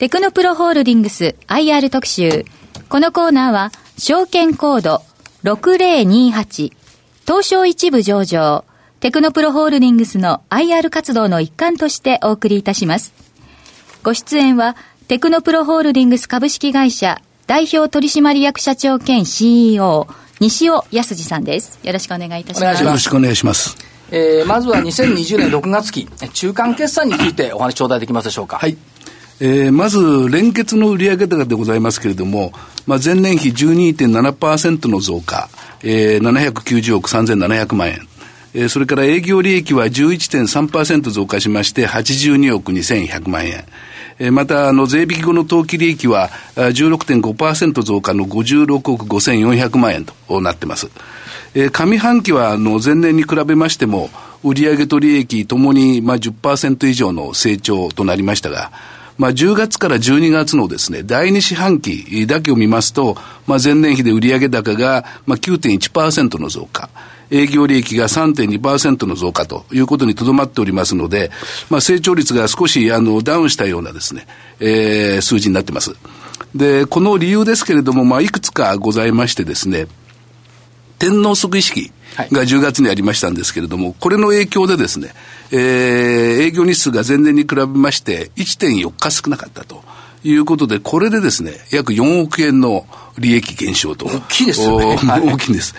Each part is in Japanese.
テクノプロホールディングス IR 特集。このコーナーは、証券コード6028東証一部上場テクノプロホールディングスの IR 活動の一環としてお送りいたします。ご出演は、テクノプロホールディングス株式会社代表取締役社長兼 CEO、西尾康二さんです。よろしくお願いいたします。よろしくお願いします。えー、まずは2020年6月期、中間決算についてお話頂戴できますでしょうか。はい。えー、まず、連結の売上高でございますけれども、まあ、前年比12.7%の増加、えー、790億3700万円。えー、それから営業利益は11.3%増加しまして82億2100万円。また、あの、税引き後の当期利益は16.5%増加の56億5400万円となっています。上半期はあの前年に比べましても、売上と利益ともにまあ10%以上の成長となりましたが、まあ、10月から12月のですね、第2四半期だけを見ますと、まあ、前年比で売上高がまあ9.1%の増加。営業利益が3.2%の増加ということにとどまっておりますので、まあ、成長率が少しあのダウンしたようなですね、えー、数字になってます。で、この理由ですけれども、まあ、いくつかございましてですね、天皇即位式が10月にありましたんですけれども、これの影響でですね、えー、営業日数が前年に比べまして1.4日少なかったということで、これでですね、約4億円の利益減少と。大きいですよね。大きいんです。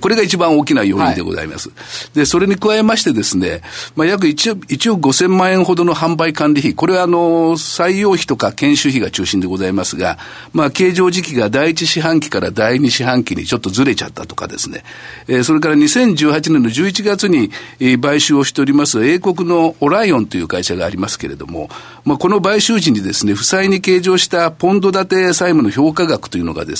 これが一番大きな要因でございます。はい、で、それに加えましてですね、まあ、約 1, 1億5000万円ほどの販売管理費、これはあの、採用費とか研修費が中心でございますが、まあ、計上時期が第一四半期から第二四半期にちょっとずれちゃったとかですね、えー、それから2018年の11月に、えー、買収をしております英国のオライオンという会社がありますけれども、まあ、この買収時にですね、負債に計上したポンド建て債務の評価額というのがですね、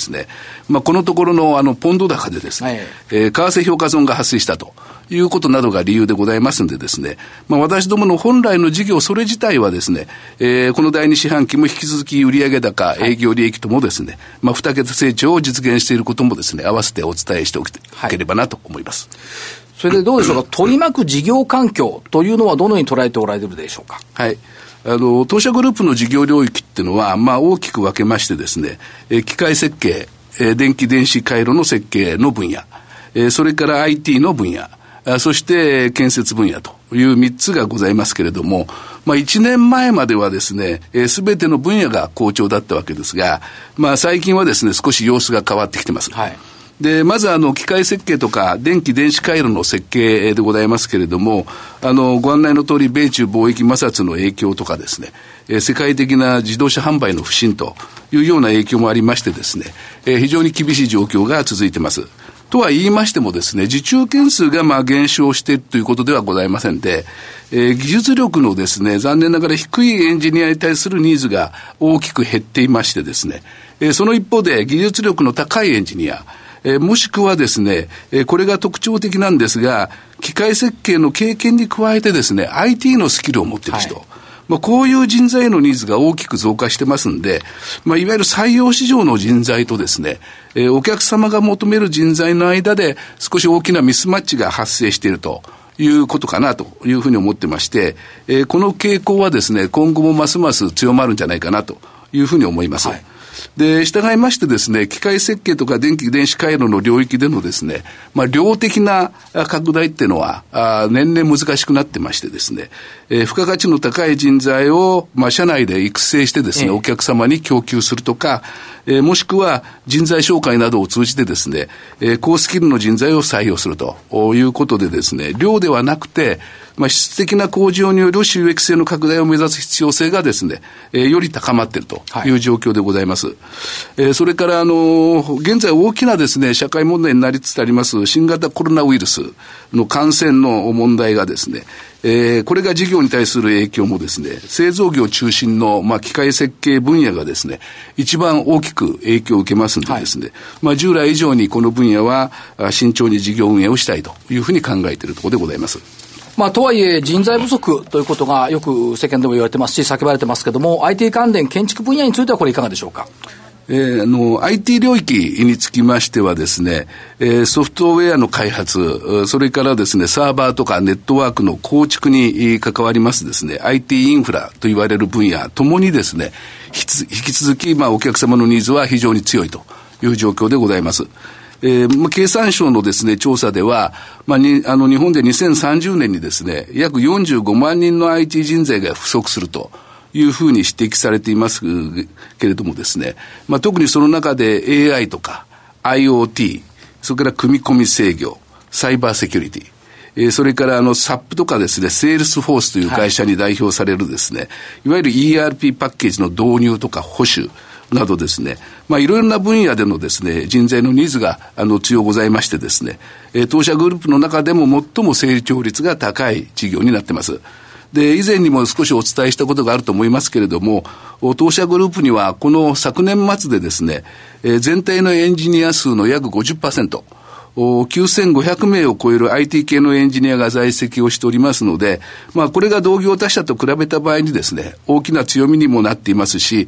まあ、このところのあのポンド高でですね、はい、えー、為替評価損が発生したと。いうことなどが理由でございますんでですね、まあ、私どもの本来の事業、それ自体はですね、えー、この第二四半期も引き続き売上高、営業利益ともですね、まあ、二桁成長を実現していることもですね、合わせてお伝えしておければなと思います。はいそれでどうでしょうか、取り巻く事業環境というのはどのように捉えておられるでしょうか？はい。あの、当社グループの事業領域っていうのは、まあ大きく分けましてですね、え機械設計、え電気電子回路の設計の分野、えそれから IT の分野、そして建設分野という3つがございますけれども、まあ1年前まではですね、す、べ、ての分野が好調だったわけですが、まあ最近はですね、少し様子が変わってきてます。はいで、まずあの、機械設計とか、電気電子回路の設計でございますけれども、あの、ご案内の通り、米中貿易摩擦の影響とかですね、え世界的な自動車販売の不振というような影響もありましてですね、え非常に厳しい状況が続いてます。とは言いましてもですね、受注件数がまあ減少してということではございませんで、えー、技術力のですね、残念ながら低いエンジニアに対するニーズが大きく減っていましてですね、えー、その一方で技術力の高いエンジニア、えー、もしくはですね、えー、これが特徴的なんですが、機械設計の経験に加えてですね、IT のスキルを持っている人、はいまあ、こういう人材のニーズが大きく増加してますんで、まあ、いわゆる採用市場の人材とですね、えー、お客様が求める人材の間で少し大きなミスマッチが発生していると。いうことかなというふうに思ってまして、えー、この傾向はですね、今後もますます強まるんじゃないかなというふうに思います。はいで、従いましてですね、機械設計とか電気電子回路の領域でのですね、まあ、量的な拡大っていうのは、あ年々難しくなってましてですね、えー、付加価値の高い人材を、まあ、社内で育成してですね、ええ、お客様に供給するとか、えー、もしくは人材紹介などを通じてですね、えー、高スキルの人材を採用するということでですね、量ではなくて、まあ、質的な向上による収益性の拡大を目指す必要性がですね、えー、より高まっているという状況でございます。はい、えー、それから、あのー、現在大きなですね、社会問題になりつつあります新型コロナウイルスの感染の問題がですね、えー、これが事業に対する影響もですね、製造業中心の、まあ、機械設計分野がですね、一番大きく影響を受けますんでですね、はい、まあ、従来以上にこの分野は慎重に事業運営をしたいというふうに考えているところでございます。まあ、とはいえ、人材不足ということがよく世間でも言われてますし、叫ばれてますけれども、IT 関連、建築分野についてはこれいかがでしょうか？ええー、あの、IT 領域につきましてはですね、えー、ソフトウェアの開発、それからですね、サーバーとかネットワークの構築に関わりますですね、IT インフラと言われる分野ともにですね、引き続き、まあ、お客様のニーズは非常に強いという状況でございます。えー、まあ、経産省のですね、調査では、まあ、に、あの、日本で2030年にですね、約45万人の IT 人材が不足すると。いうふうに指摘されていますけれどもですね、まあ、特にその中で AI とか IoT、それから組み込み制御、サイバーセキュリティ、えー、それからあの SAP とかですね、セールスフォースという会社に代表されるですね、はい、いわゆる ERP パッケージの導入とか保守、などですね、まあ、いろいろな分野でのですね、人材のニーズが、あの、強ございましてですね、えー、当社グループの中でも最も成長率が高い事業になっています。で、以前にも少しお伝えしたことがあると思いますけれども、当社グループにはこの昨年末でですね、えー、全体のエンジニア数の約50%、9500名を超える IT 系のエンジニアが在籍をしておりますので、まあ、これが同業他社と比べた場合にですね、大きな強みにもなっていますし、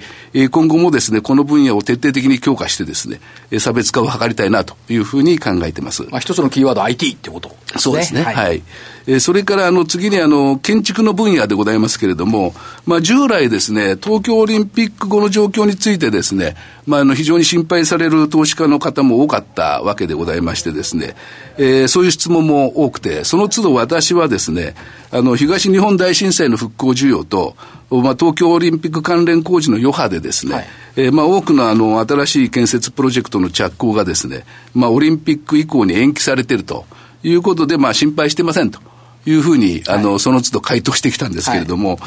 今後もですね、この分野を徹底的に強化してですね、差別化を図りたいなというふうに考えています。まあ、一つのキーワード IT ってことですね。そうですね。はい、はいえー、それからあの次にあの建築の分野でございますけれども、まあ、従来ですね、東京オリンピック後の状況についてですね、まあ、あの非常に心配される投資家の方も多かったわけでございましてですね、えー、そういう質問も多くて、その都度私はですね、あの東日本大震災の復興需要と、まあ、東京オリンピック関連工事の余波でですね、はい、えー、まあ、多くのあの新しい建設プロジェクトの着工がですね、まあ、オリンピック以降に延期されているということで、まあ、心配してませんと。いうふうに、あの、その都度回答してきたんですけれども、はい、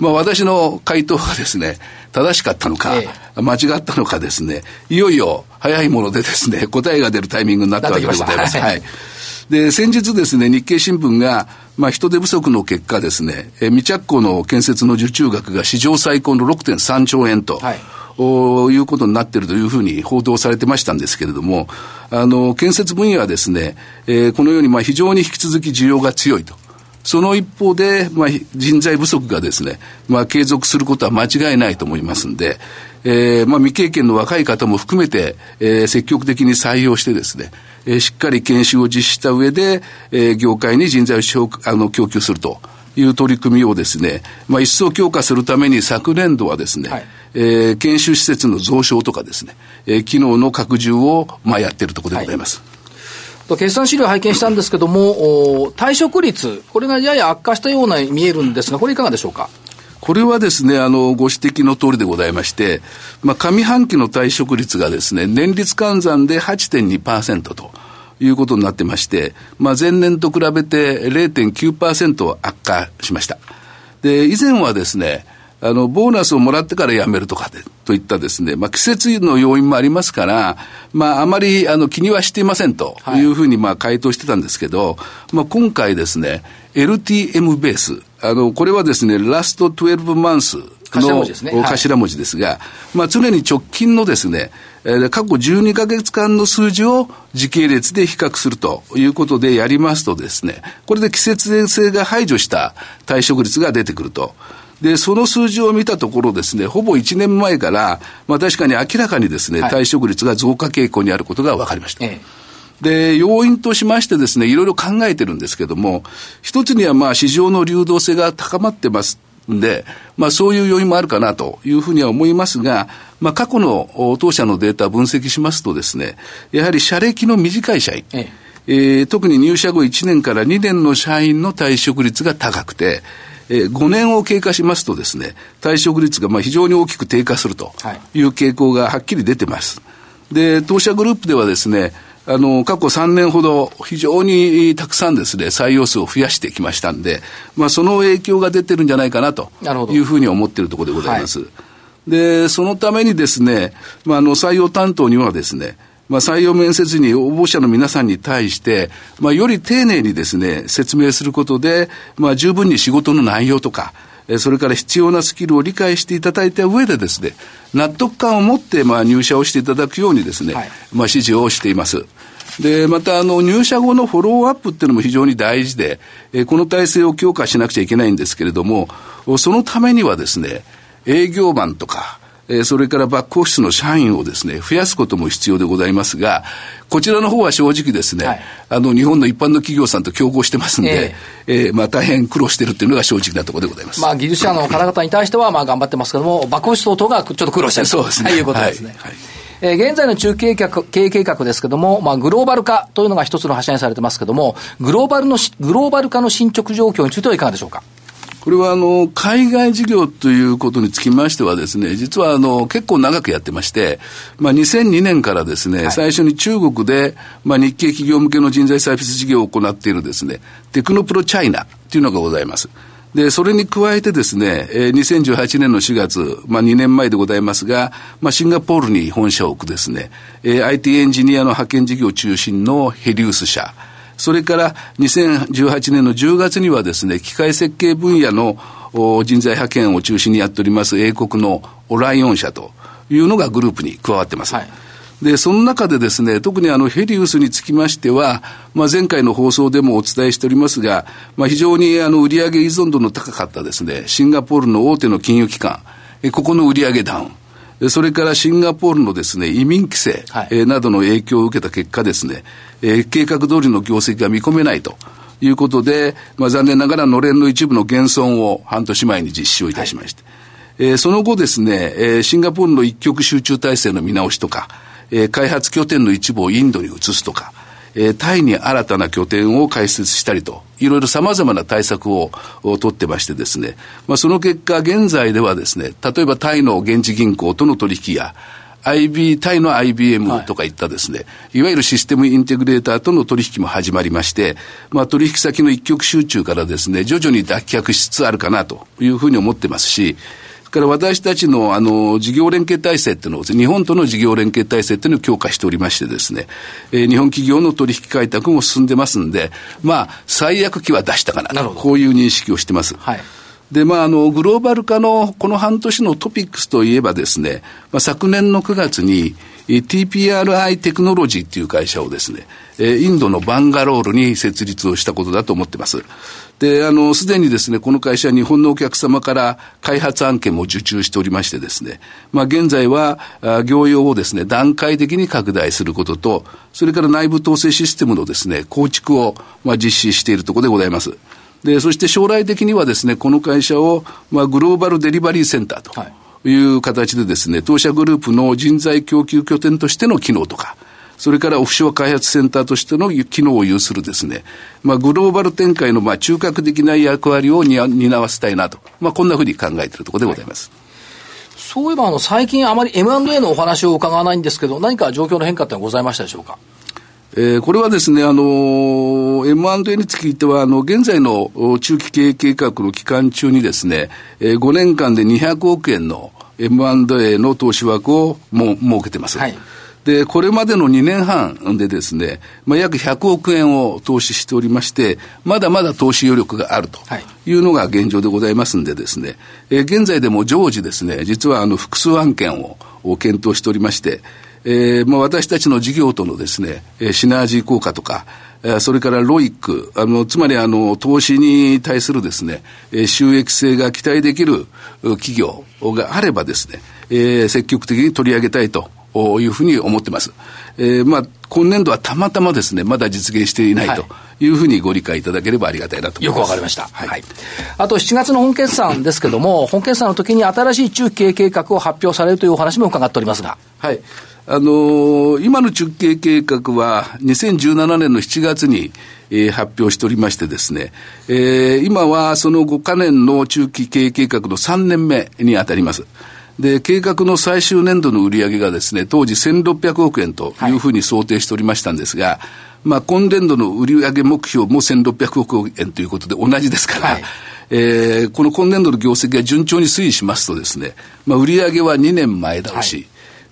まあ私の回答がですね、正しかったのか、ええ、間違ったのかですね、いよいよ早いものでですね、答えが出るタイミングになったわけでございます。はい、で、先日ですね、日経新聞が、まあ、人手不足の結果ですね、え未着工の建設の受注額が史上最高の6.3兆円と、はい。おいうことになっているというふうに報道されてましたんですけれども、あの、建設分野はですね、えー、このようにまあ非常に引き続き需要が強いと。その一方で、まあ、人材不足がですね、まあ、継続することは間違いないと思いますんで、えー、まあ、未経験の若い方も含めて、えー、積極的に採用してですね、えー、しっかり研修を実施した上で、えー、業界に人材をあの供給するという取り組みをですね、まあ、一層強化するために昨年度はですね、はい、えー、研修施設の増床とかですね、えー、機能の拡充を、まあ、やっているところでございます。はい決算資料拝見したんですけども、退職率、これがやや悪化したような見えるんですが、これいかがでしょうか？これはですね、あの、ご指摘の通りでございまして、まあ、上半期の退職率がですね、年率換算で8.2%と。いうことになってまして、まあ、前年と比べて0.9%悪化しました。で、以前はですね、あの、ボーナスをもらってから辞めるとかで、といったですね、まあ、季節の要因もありますから、まあ、あまり、あの、気にはしていませんというふうに、まあ、回答してたんですけど、まあ、今回ですね、LTM ベース、あの、これはですね、ラスト12マンスの頭文字ですね。頭文字ですが、まあ、常に直近のですね、えー、過去12か月間の数字を時系列で比較するということでやりますとですね、これで季節性が排除した退職率が出てくると。で、その数字を見たところですね、ほぼ1年前から、まあ確かに明らかにですね、はい、退職率が増加傾向にあることが分かりました。ええ、で、要因としましてですね、いろいろ考えてるんですけども、一つにはまあ市場の流動性が高まってますんで、まあそういう要因もあるかなというふうには思いますが、まあ過去の当社のデータ分析しますとですね、やはり社歴の短い社員、ええ。えー、特に入社後1年から2年の社員の退職率が高くて、えー、5年を経過しますとですね、退職率がまあ非常に大きく低下するという傾向がはっきり出てます。で、当社グループではですね、あの、過去3年ほど非常にたくさんですね、採用数を増やしてきましたんで、まあその影響が出てるんじゃないかなというふうに思っているところでございます。で、そのためにですね、まああの採用担当にはですね、まあ、採用面接に応募者の皆さんに対して、まあ、より丁寧にですね、説明することで、まあ、十分に仕事の内容とか、それから必要なスキルを理解していただいた上でですね、納得感を持って、まあ、入社をしていただくようにですね、はい、まあ、指示をしています。で、また、あの、入社後のフォローアップっていうのも非常に大事で、えこの体制を強化しなくちゃいけないんですけれども、そのためにはですね、営業マンとか、えー、それからバックオフィスの社員をですね、増やすことも必要でございますが、こちらの方は正直ですね、はい、あの、日本の一般の企業さんと競合してますんで、えー、えー、まあ大変苦労してるっていうのが正直なところでございます。まあ技術者の方々に対してはまあ頑張ってますけども、バックオフィス等々がちょっと苦労してる。ということですね。はい、はいえー、現在の中継経営計画ですけども、まあ、グローバル化というのが一つの柱にされてますけども、グローバルの、グローバル化の進捗状況についてはいかがでしょうか？これはあの海外事業ということにつきましてはですね、実はあの結構長くやってまして、まあ、2002年からですね、はい、最初に中国で、まあ、日系企業向けの人材サービス事業を行っているですね、テクノプロチャイナというのがございます。で、それに加えてですね、えー、2018年の4月、まあ2年前でございますが、まあシンガポールに本社を置くですね、えー、IT エンジニアの派遣事業中心のヘリウス社、それから2018年の10月にはですね、機械設計分野の人材派遣を中心にやっております英国のオライオン社というのがグループに加わってます。はいで、その中でですね、特にあのヘリウスにつきましては、まあ、前回の放送でもお伝えしておりますが、まあ、非常にあの売上依存度の高かったですね、シンガポールの大手の金融機関、えここの売上ダウン。それからシンガポールのですね、移民規制、などの影響を受けた結果ですね、えー、計画通りの業績が見込めないと。いうことで、まあ、残念ながらのれんの一部の減損を半年前に実施をいたしまして、はい、えー、その後ですね、えー、シンガポールの一極集中体制の見直しとか、えー、開発拠点の一部をインドに移すとか、えー、タイに新たな拠点を開設したりと、いろいろ様々な対策を取ってましてですね、まあ、その結果、現在ではですね、例えばタイの現地銀行との取引や、IB、タイの IBM とかいったですね、はい、いわゆるシステムインテグレーターとの取引も始まりまして、まあ、取引先の一極集中からですね、徐々に脱却しつつあるかなというふうに思ってますし、から私たちのあの事業連携体制っていうのを、日本との事業連携体制っていうのを強化しておりましてですね、えー、日本企業の取引開拓も進んでますんで、まあ、最悪期は出したかなと、こういう認識をしてます。はいで、まあ、あの、グローバル化のこの半年のトピックスといえばですね、まあ、昨年の9月に TPRI テクノロジーっていう会社をですね、インドのバンガロールに設立をしたことだと思ってます。で、あの、すでにですね、この会社は日本のお客様から開発案件も受注しておりましてですね、まあ、現在は、業用をですね、段階的に拡大することと、それから内部統制システムのですね、構築を、まあ、実施しているところでございます。で、そして将来的にはですね、この会社を、まあ、グローバルデリバリーセンターとい。う形でですね、当社グループの人材供給拠点としての機能とか、それからオフショア開発センターとしての機能を有するですね、まあ、グローバル展開のまあ中核的な役割を担わせたいなと、まあ、こんなふうに考えているところでございます。はい。そういえば、あの、最近あまり M&A のお話を伺わないんですけど、何か状況の変化ってございましたでしょうか？えー、これはですね、あの、M&A については、あの、現在の中期経営計画の期間中にですね、えー、5年間で200億円の M&A の投資枠をも設けてます。はい。で、これまでの2年半でですね、まあ、約100億円を投資しておりまして、まだまだ投資余力があるというのが現状でございますんでですね、えー、現在でも常時ですね、実はあの複数案件を検討しておりまして、えー、まあ、私たちの事業とのですね、シナジー効果とか、それからロイック、あの、つまりあの、投資に対するですね、収益性が期待できる企業があればですね、えー、積極的に取り上げたいというふうに思ってます。えー、まあ、今年度はたまたまですね、まだ実現していないというふうにご理解いただければありがたいなとよくわかりました。はい。あと7月の本決算ですけども、本決算の時に新しい中期経営計画を発表されるというお話も伺っておりますが。はい。あのー、今の中継計画は2017年の7月に、えー、発表しておりましてですね、えー、今はその5か年の中期経営計画の3年目に当たります。で、計画の最終年度の売上がですね、当時1600億円というふうに想定しておりましたんですが、はい、まあ、今年度の売上目標も1600億円ということで同じですから、はい、えー、この今年度の業績が順調に推移しますとですね、まあ、売上は2年前倒し、はい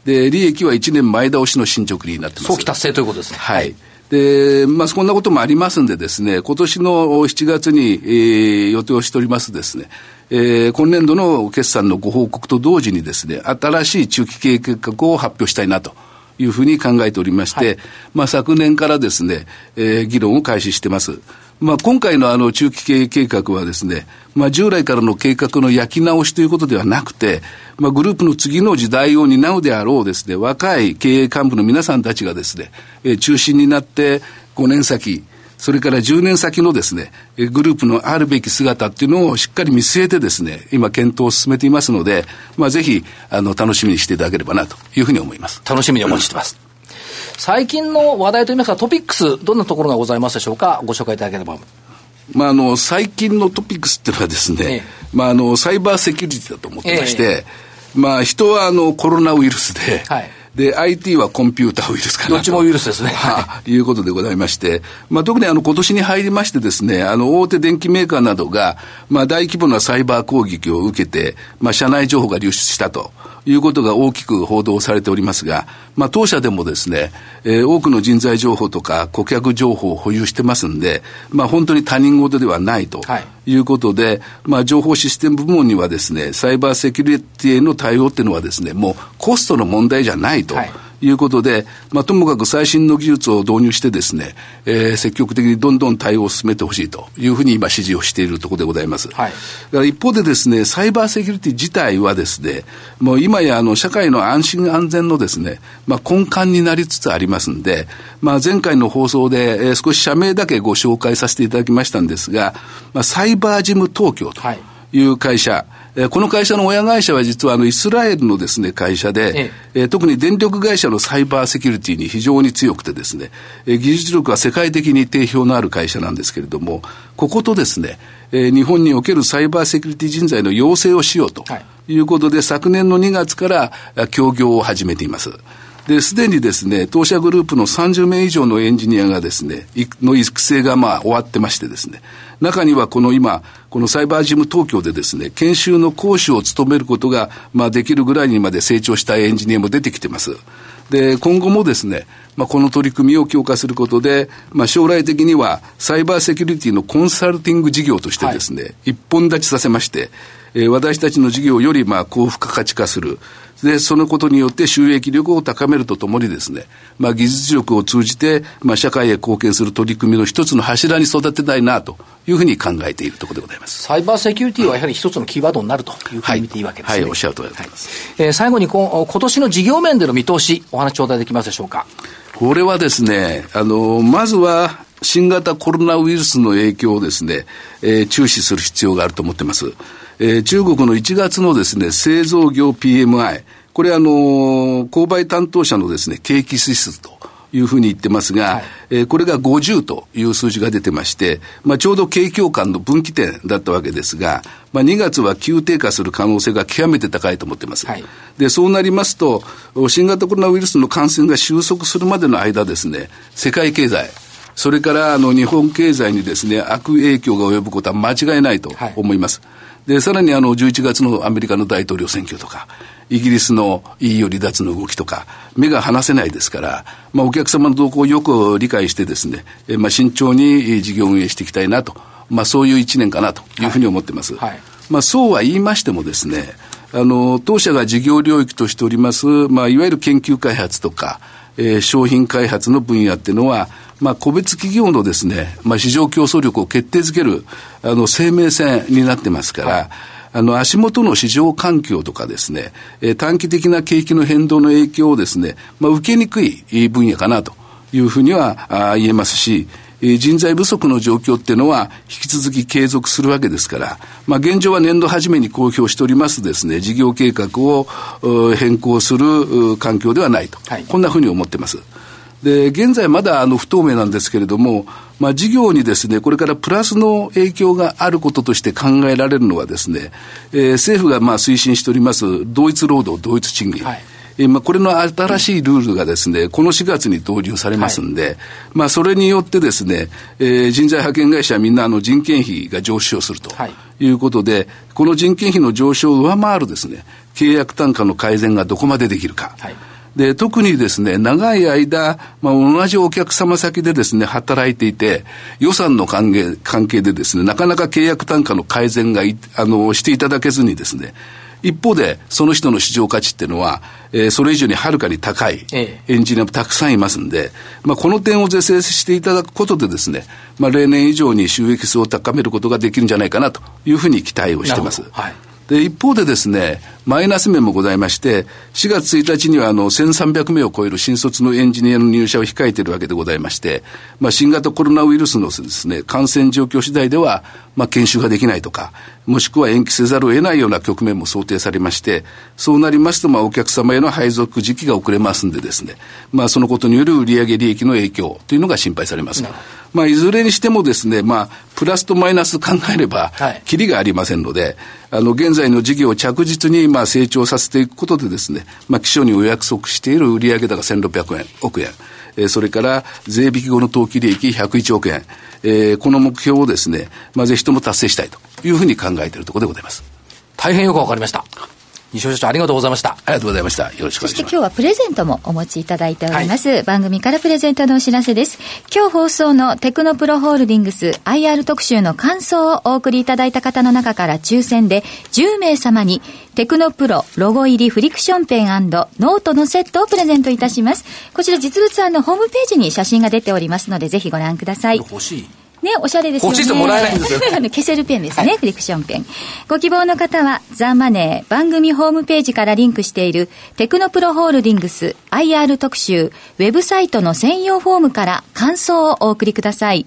で、利益は1年前倒しの進捗になってます。早期達成ということですね。はい。で、まあ、こんなこともありますんでですね、今年の7月に、えー、予定をしておりますですね、えー、今年度の決算のご報告と同時にですね、新しい中期経営計画を発表したいなと。いうふうに考えておりまして、はい、まあ昨年からですね、えー、議論を開始してます。まあ、今回のあの中期経営計画はですね、まあ、従来からの計画の焼き直しということではなくて、まあ、グループの次の時代を担うであろうですね、若い経営幹部の皆さんたちがですね、えー、中心になって5年先、それから10年先のですね、グループのあるべき姿っていうのをしっかり見据えてですね、今検討を進めていますので、まあ、ぜひ、あの、楽しみにしていただければなというふうに思います。楽しみにお待ちしてます。最近の話題といいますか、トピックス、どんなところがございますでしょうか、ご紹介いただければ。まあ、あの、最近のトピックスっていうのはですね、ええ、まあ、あの、サイバーセキュリティだと思ってまして、え、まあ、人はあの、コロナウイルスで、はいで、IT はコンピューターウイルスかなどっちもウイルスですね。はい。いうことでございまして、まあ、特にあの、今年に入りましてですね、あの、大手電機メーカーなどが、まあ、大規模なサイバー攻撃を受けて、まあ、社内情報が流出したと。いうことが大きく報道されておりますが、まあ、当社でもですね、えー、多くの人材情報とか顧客情報を保有してますんで、まあ、本当に他人事ではないということで、まあ、情報システム部門にはですね、サイバーセキュリティへの対応っていうのはですね、もうコストの問題じゃないと。はいいうことで、まあ、ともかく最新の技術を導入してですね、えー、積極的にどんどん対応を進めてほしいというふうに今指示をしているところでございます。はい。だから一方でですね、サイバーセキュリティ自体はですね、もう今やあの社会の安心安全のですね、まあ、根幹になりつつありますんで、まあ、前回の放送で、えー、少し社名だけご紹介させていただきましたんですが、まあ、サイバージム東京という会社、はいえー、この会社の親会社は実はあのイスラエルのですね、会社で、ええ。ー、特に電力会社のサイバーセキュリティに非常に強くてですね、えー、技術力は世界的に定評のある会社なんですけれども、こことですね、えー、日本におけるサイバーセキュリティ人材の養成をしようとい。うことで、はい、昨年の2月から協業を始めています。で、すでにですね、当社グループの30名以上のエンジニアがですね、の育成がまあ終わってましてですね、中にはこの今、このサイバージム東京でですね、研修の講師を務めることが、まあ、できるぐらいにまで成長したエンジニアも出てきてます。で、今後もですね、まあ、この取り組みを強化することで、まあ、将来的にはサイバーセキュリティのコンサルティング事業としてですね、はい、一本立ちさせまして、えー、私たちの事業よりまあ高付加価値化する、で、そのことによって収益力を高めるとともにですね、まあ、技術力を通じて、まあ、社会へ貢献する取り組みの一つの柱に育てたいなというふうに考えているところでございます。サイバーセキュリティはやはり一つのキーワードになるというふうに見ていいわけですね。はい、はい、おっしゃる通りでございます。はい、えー、最後にこ今年の事業面での見通し、お話頂戴できますでしょうか？これはですね、あの、まずは、新型コロナウイルスの影響をですね、えー、注視する必要があると思ってます。えー、中国の1月のですね、製造業 PMI、これあの、購買担当者のですね、景気指数というふうに言ってますが、はい、えー、これが50という数字が出てまして、まあ、ちょうど景況感の分岐点だったわけですが、まあ、2月は急低下する可能性が極めて高いと思ってます。はい、で、そうなりますと、新型コロナウイルスの感染が収束するまでの間ですね、世界経済、それからあの日本経済にですね、悪影響が及ぶことは間違いないと思います。はい、で、さらにあの11月のアメリカの大統領選挙とか、イギリスの EU 離脱の動きとか、目が離せないですから、まあ、お客様の動向をよく理解してですね、えまあ、慎重に事業運営していきたいなと、まあ、そういう一年かなというふうに思ってます。はいはい、まあ、そうは言いましてもですね、あの、当社が事業領域としております、まあ、いわゆる研究開発とか、えー、商品開発の分野っていうのは、まあ、個別企業のですね、まあ、市場競争力を決定づける、あの、生命線になってますから、はいあの、足元の市場環境とかですね、え短期的な景気の変動の影響をですね、まあ、受けにくい分野かなというふうにはあ言えますし、人材不足の状況っていうのは引き続き継続するわけですから、まあ、現状は年度初めに公表しておりますですね、事業計画を変更する環境ではないと、はい、こんなふうに思ってます。で、現在まだあの不透明なんですけれども、まあ、事業にですね、これからプラスの影響があることとして考えられるのはですね、えー、政府がまあ推進しております同一労働同一賃金。はいえまあ、これの新しいルールがですね、この4月に導入されますんで、はい、まあ、それによってですね、えー、人材派遣会社はみんなあの人件費が上昇するということで、はい、この人件費の上昇を上回るですね、契約単価の改善がどこまでできるか。はいで、特にですね、長い間、まあ、同じお客様先でですね、働いていて、予算の関係関係でですね、なかなか契約単価の改善があの、していただけずにですね、一方で、その人の市場価値っていうのは、えー、それ以上にはるかに高いエンジニアもたくさんいますんで、まあ、この点を是正していただくことでですね、まあ、例年以上に収益数を高めることができるんじゃないかなというふうに期待をしてます。はい。で、一方でですね、マイナス面もございまして、4月1日にはあの1300名を超える新卒のエンジニアの入社を控えているわけでございまして、まあ、新型コロナウイルスのですね、感染状況次第では、まあ、研修ができないとか、もしくは延期せざるを得ないような局面も想定されまして、そうなりますと、まあ、お客様への配属時期が遅れますんでですね、まあ、そのことによる売上利益の影響というのが心配されます。まあ、いずれにしてもですね、まあ、プラスとマイナス考えれば、きりがありませんので、あの、現在の事業を着実に、まあ、成長させていくことでですね、まあ、基礎にお約束している売上高1600円、億円、え、それから税引き後の当期利益101億円、えー、この目標をですね、まあ、ぜひとも達成したいというふうに考えているところでございます。大変よくわかりました。西尾社長ありがとうございました。ありがとうございました。よろしくお願いします。そして今日はプレゼントもお持ちいただいております。はい、番組からプレゼントのお知らせです。今日放送のテクノプロホールディングス IR 特集の感想をお送りいただいた方の中から抽選で10名様にテクノプロロゴ入りフリクションペンノートのセットをプレゼントいたします。こちら実物案のホームページに写真が出ておりますのでぜひご覧ください。欲しい。ね、おしゃれですよね。欲しいともらえないんですよ。消せるペンですね、はい、フリクションペン。ご希望の方は、ザ・マネー番組ホームページからリンクしているテクノプロホールディングス IR 特集ウェブサイトの専用フォームから感想をお送りください。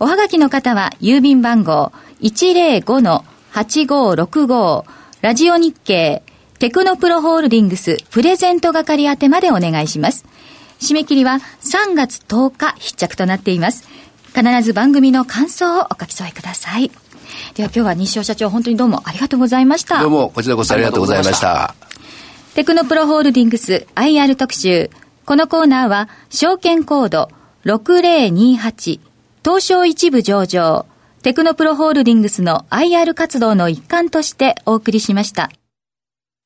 おはがきの方は、郵便番号105-8565ラジオ日経テクノプロホールディングスプレゼント係宛てまでお願いします。締め切りは3月10日必着となっています。必ず番組の感想をお書き添えください。では今日は西尾社長本当にどうもありがとうございました。どうもこちらこそありがとうございました。テクノプロホールディングス IR 特集。このコーナーは証券コード6028東証一部上場テクノプロホールディングスの IR 活動の一環としてお送りしました。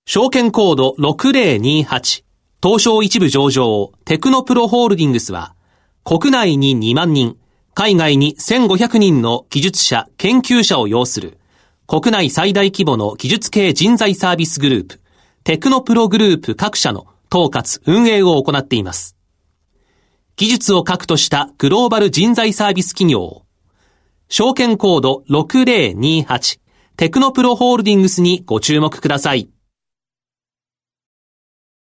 証券コード6028東証一部上場テクノプロホールディングスは国内に2万人海外に1500人の技術者、研究者を要する、国内最大規模の技術系人材サービスグループ、テクノプログループ各社の統括、運営を行っています。技術を核としたグローバル人材サービス企業、証券コード6028テクノプロホールディングスにご注目ください。